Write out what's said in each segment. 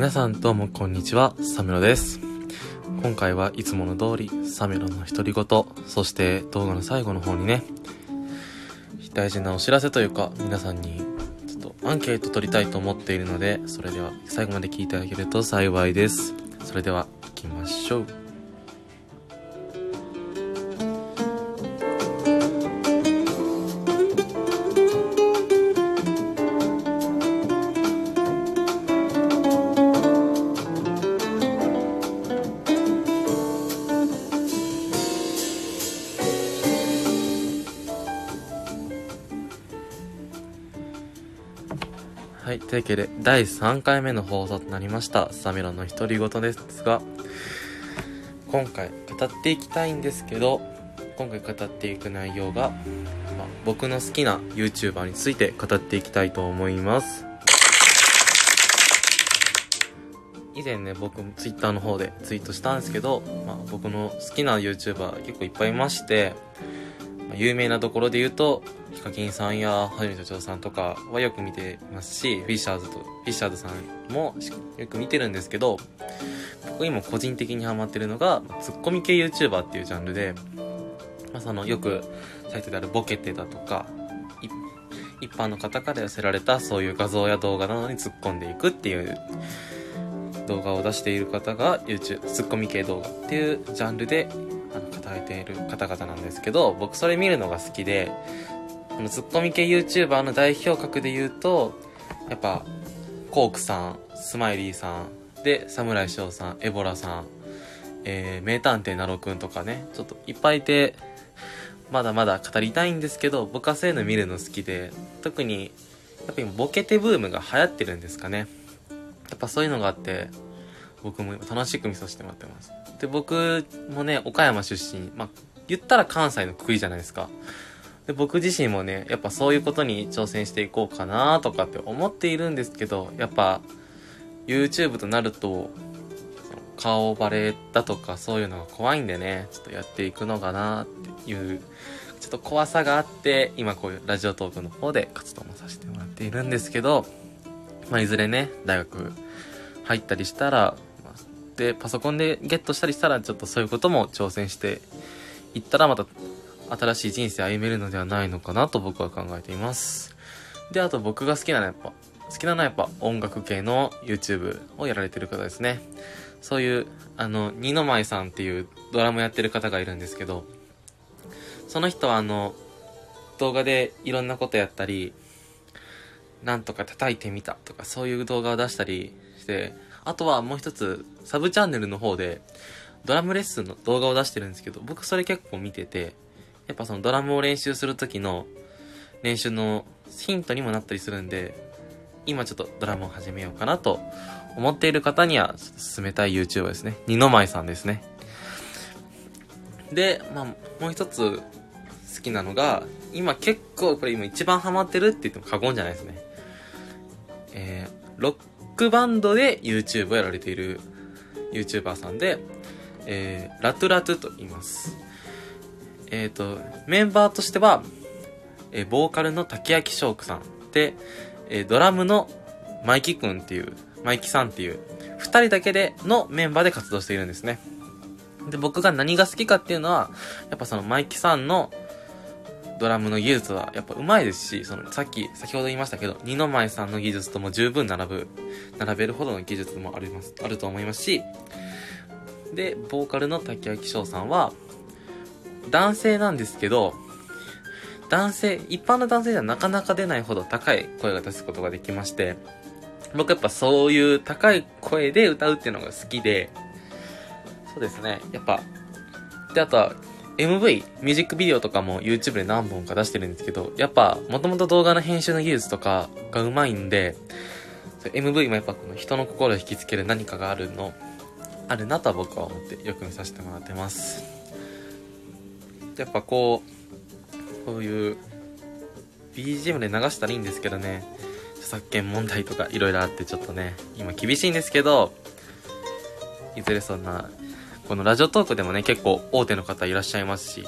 皆さんどうもこんにちは、サメロです。今回はいつもの通り、サメロの独り言、そして動画の最後の方にね、大事なお知らせというか、皆さんにちょっとアンケート取りたいと思っているので、それでは最後まで聞いていただけると幸いです。それでは行きましょう。というわけで、第3回目の放送となりました、サメロの独り言ですが、今回語っていきたいんですけど、今回語っていく内容が、まあ、僕の好きな YouTuber について語っていきたいと思います。以前ね、僕、Twitter の方でツイートしたんですけど、まあ、僕の好きな YouTuber 結構いっぱいいまして、まあ有名なところで言うと、ヒカキンさんやはじめ社長さんとかはよく見てますし、フィッシャーズと、フィッシャーズさんもよく見てるんですけど、僕今個人的にハマってるのが、ツッコミ系 YouTuber っていうジャンルで、まあ、そのよくサイトであるボケてだとか、一般の方から寄せられたそういう画像や動画などに突っ込んでいくっていう動画を出している方が YouTube、ツッコミ系動画っていうジャンルであの語られている方々なんですけど、僕それ見るのが好きで、このツッコミ系 YouTuber の代表格で言うと、やっぱ、コークさん、スマイリーさん、で、侍翔さん、エボラさん、えー、名探偵ナロくんとかね、ちょっといっぱいいて、まだまだ語りたいんですけど、僕はそういうの見るの好きで、特に、やっぱ今ボケてブームが流行ってるんですかね。やっぱそういうのがあって、僕も楽しく見させてもらってます。で、僕もね、岡山出身、まあ、言ったら関西のくくりじゃないですか。で、僕自身もね、やっぱそういうことに挑戦していこうかなとかって思っているんですけど、やっぱ、YouTube となると、顔バレだとかそういうのが怖いんでね、ちょっとやっていくのかなっていう、ちょっと怖さがあって、今こういうラジオトークの方で活動もさせてもらっているんですけど、まあ、いずれね、大学入ったりしたら、で、パソコンでゲットしたりしたら、ちょっとそういうことも挑戦していったら、また新しい人生歩めるのではないのかなと僕は考えています。で、あと僕が好きなのはやっぱ、好きなのはやっぱ音楽系の YouTube をやられてる方ですね。そういう、あの、二の舞さんっていうドラムやってる方がいるんですけど、その人はあの、動画でいろんなことやったり、なんとか叩いてみたとかそういう動画を出したりして、あとはもう一つ、サブチャンネルの方で、ドラムレッスンの動画を出してるんですけど、僕それ結構見てて、やっぱそのドラムを練習する時の練習のヒントにもなったりするんで、今ちょっとドラムを始めようかなと思っている方には、進めたい YouTuber ですね。二の舞さんですね。で、まあ、もう一つ好きなのが、今結構これ今一番ハマってるって言っても過言じゃないですね。えー、ロックバンドで YouTube をやられている YouTuber さんで、えー、ラトゥラトゥと言います。えっ、と、メンバーとしては、えーボーカルの竹焼翔くさんで、えードラムのマイキくんっていう、マイキさんっていう、二人だけでのメンバーで活動しているんですね。で、僕が何が好きかっていうのは、やっぱそのマイキさんのドラムの技術はやっぱ上手いですし、そのさっき、先ほど言いましたけど、二の舞さんの技術とも十分並ぶ、並べるほどの技術もあります、あると思いますし、で、ボーカルの竹脇翔さんは、男性なんですけど、男性、一般の男性ではなかなか出ないほど高い声が出すことができまして、僕やっぱそういう高い声で歌うっていうのが好きで、そうですね、やっぱ、で、あとは、MV、ミュージックビデオとかも YouTube で何本か出してるんですけど、やっぱ、もともと動画の編集の技術とかが上手いんで、MV もやっぱこの人の心を引きつける何かがあるの、あるなとは僕は思ってよく見させてもらってます。やっぱこう、こういう BGM で流したらいいんですけどね、著作権問題とかいろいろあってちょっとね、今厳しいんですけど、いずれそんな、このラジオトークでもね、結構大手の方いらっしゃいますし、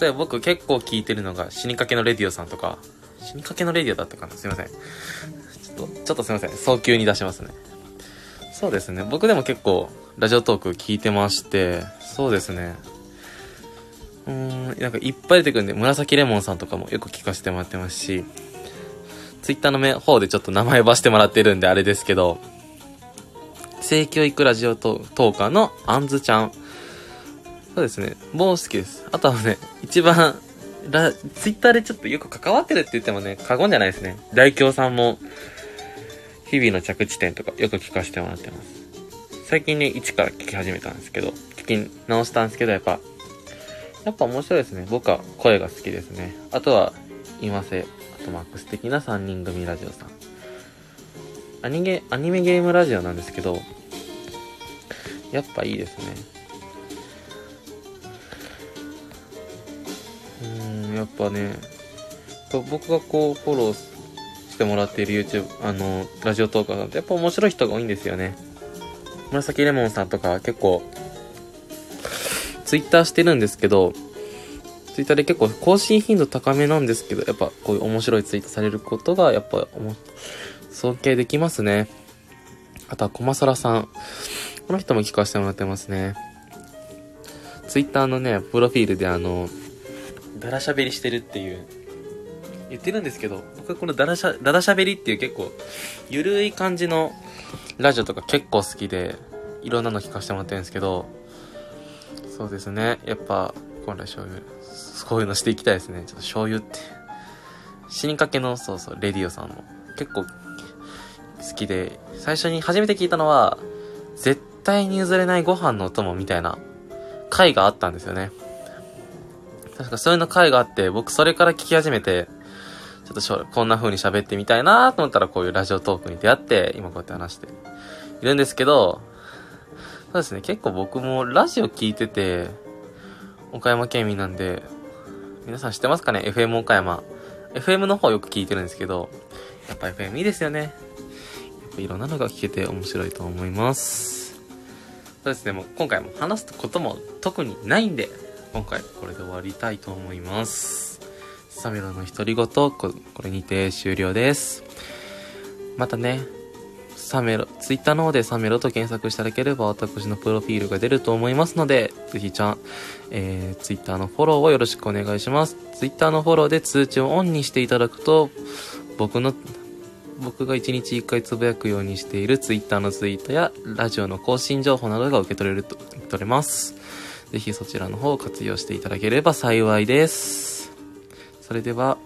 例えば僕結構聞いてるのが死にかけのレディオさんとか、死にかけのレディオだったかな？すいません。ちょっと、ちょっとすいません。早急に出しますね。そうですね。僕でも結構、ラジオトーク聞いてまして、そうですね。うーん、なんかいっぱい出てくるんで、紫レモンさんとかもよく聞かせてもらってますし、ツイッターの方でちょっと名前ばしてもらってるんであれですけど、性教育ラジオトトーカーのあんずちゃん。そうですね。もう好きです。あとはね、一番、ラ、ツイッターでちょっとよく関わってるって言ってもね、過言じゃないですね。大京さんも、日々の着地点とかよく聞かせてもらってます。最近ね、一から聞き始めたんですけど、聞き直したんですけど、やっぱ、やっぱ面白いですね。僕は声が好きですね。あとは、今瀬、あとマックス的な3人組ラジオさん。アニゲ、アニメゲームラジオなんですけど、やっぱいいですね。うん、やっぱね、僕がこうフォローしてもらっている YouTube、あの、ラジオトーカーさんってやっぱ面白い人が多いんですよね。紫レモンさんとか結構、ツイッターしてるんですけど、ツイッターで結構更新頻度高めなんですけど、やっぱこういう面白いツイートされることが、やっぱ、尊敬できますね。あとは、コマサラさん。この人も聞かせてもらってますね。ツイッターのね、プロフィールであの、だらしゃべりしてるっていう、言ってるんですけど、僕はこのだらしゃ、だらしゃべりっていう結構、ゆるい感じのラジオとか結構好きで、いろんなの聞かせてもらってるんですけど、そうですね。やっぱ、本来醤油、こういうのしていきたいですね。ちょっと醤油って。死にかけの、そうそう、レディオさんも結構好きで、最初に初めて聞いたのは、絶対に譲れないご飯のお供みたいな回があったんですよね。確かそういうの回があって、僕それから聞き始めて、ちょっとこんな風に喋ってみたいなと思ったらこういうラジオトークに出会って、今こうやって話しているんですけど、そうですね、結構僕もラジオ聞いてて、岡山県民なんで、皆さん知ってますかね ?FM 岡山。FM の方よく聞いてるんですけど、やっぱ FM いいですよね。やっぱいろんなのが聞けて面白いと思います。そうですね、もう今回も話すことも特にないんで、今回これで終わりたいと思います。サメロの独り言、ここれにて終了です。またね、サメロ、ツイッターの方でサメロと検索していただければ私のプロフィールが出ると思いますので、ぜひちゃん、えー、ツイッターのフォローをよろしくお願いします。ツイッターのフォローで通知をオンにしていただくと、僕の、僕が1日1回つぶやくようにしている Twitter のツイートやラジオの更新情報などが受け取れると、受け取れます。ぜひそちらの方を活用していただければ幸いです。それでは、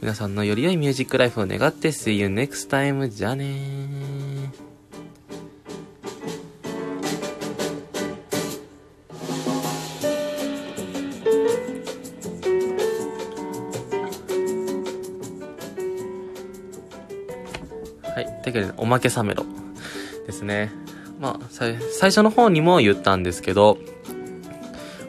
皆さんのより良いミュージックライフを願って See you next time じゃあねー。というわけで、おまけサメロですね。まあ、最初の方にも言ったんですけど、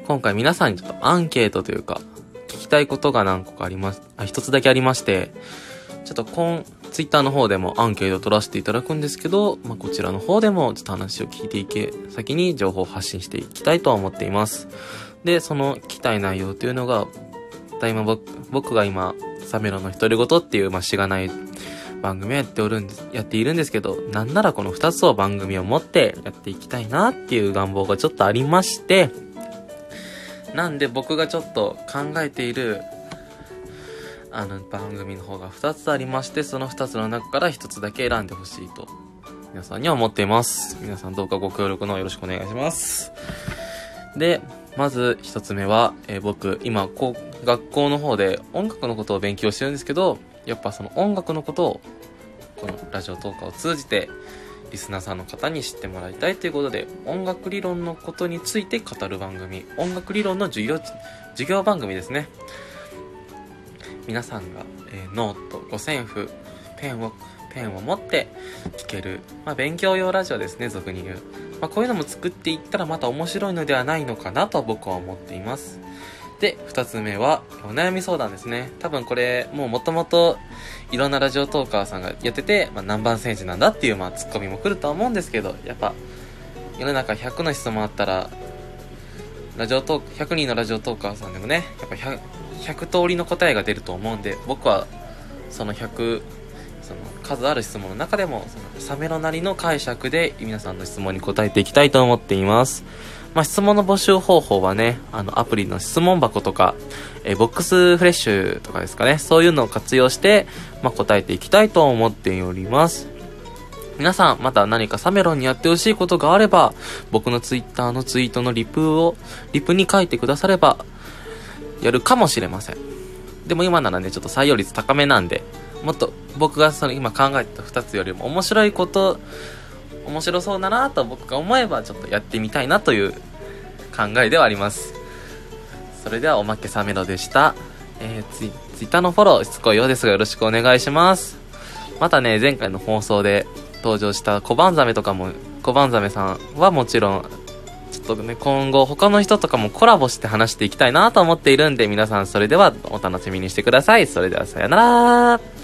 今回皆さんにちょっとアンケートというか、聞きたいことが何個かあります、あ、一つだけありまして、ちょっと今、ツイッターの方でもアンケートを取らせていただくんですけど、まあ、こちらの方でもちょっと話を聞いていけ、先に情報を発信していきたいとは思っています。で、その聞きたい内容というのが、だ今僕、僕が今、サメロの独り言っていう、まあ、しがない番組をやっておるんです、やっているんですけど、なんならこの二つを番組を持ってやっていきたいなっていう願望がちょっとありまして、なんで僕がちょっと考えている、あの番組の方が2つありまして、その2つの中から1つだけ選んでほしいと、皆さんには思っています。皆さんどうかご協力のよろしくお願いします。で、まず1つ目は、えー僕、今、こう、学校の方で音楽のことを勉強してるんですけど、やっぱその音楽のことを、このラジオトーカーを通じて、リスナーさんの方に知ってもらいたいということで、音楽理論のことについて語る番組、音楽理論の授業、授業番組ですね。皆さんが、えーノート、五線譜、ペンを、ペンを持って聞ける、まあ、勉強用ラジオですね、俗に言う。まあ、こういうのも作っていったらまた面白いのではないのかなと僕は思っています。で、二つ目は、お悩み相談ですね。多分これ、もう元々、いろんなラジオトーカーさんがやってて、まあ、何番選手なんだっていう、まあ、ツッコミも来るとは思うんですけど、やっぱ、世の中100の質問あったら、ラジオトーク、100人のラジオトーカーさんでもね、やっぱ 100, 100通りの答えが出ると思うんで、僕は、その100、その数ある質問の中でもそのサメロなりの解釈で皆さんの質問に答えていきたいと思っていますまあ、質問の募集方法はね、あの、アプリの質問箱とか、え、ボックスフレッシュとかですかね、そういうのを活用して、まあ、答えていきたいと思っております。皆さん、また何かサメロンにやってほしいことがあれば、僕のツイッターのツイートのリプを、リプに書いてくだされば、やるかもしれません。でも今ならね、ちょっと採用率高めなんで、もっと僕がその今考えた2つよりも面白いこと面白そうだなと僕が思えばちょっとやってみたいなという考えではあります。それではおまけさメロでした、えー、ツイツイッターのフォローしつこいようですがよろしくお願いします。またね前回の放送で登場した小判ザメとかも小判ザメさんはもちろんちょっとね今後他の人とかもコラボして話していきたいなと思っているんで皆さんそれではお楽しみにしてください。それではさよなら。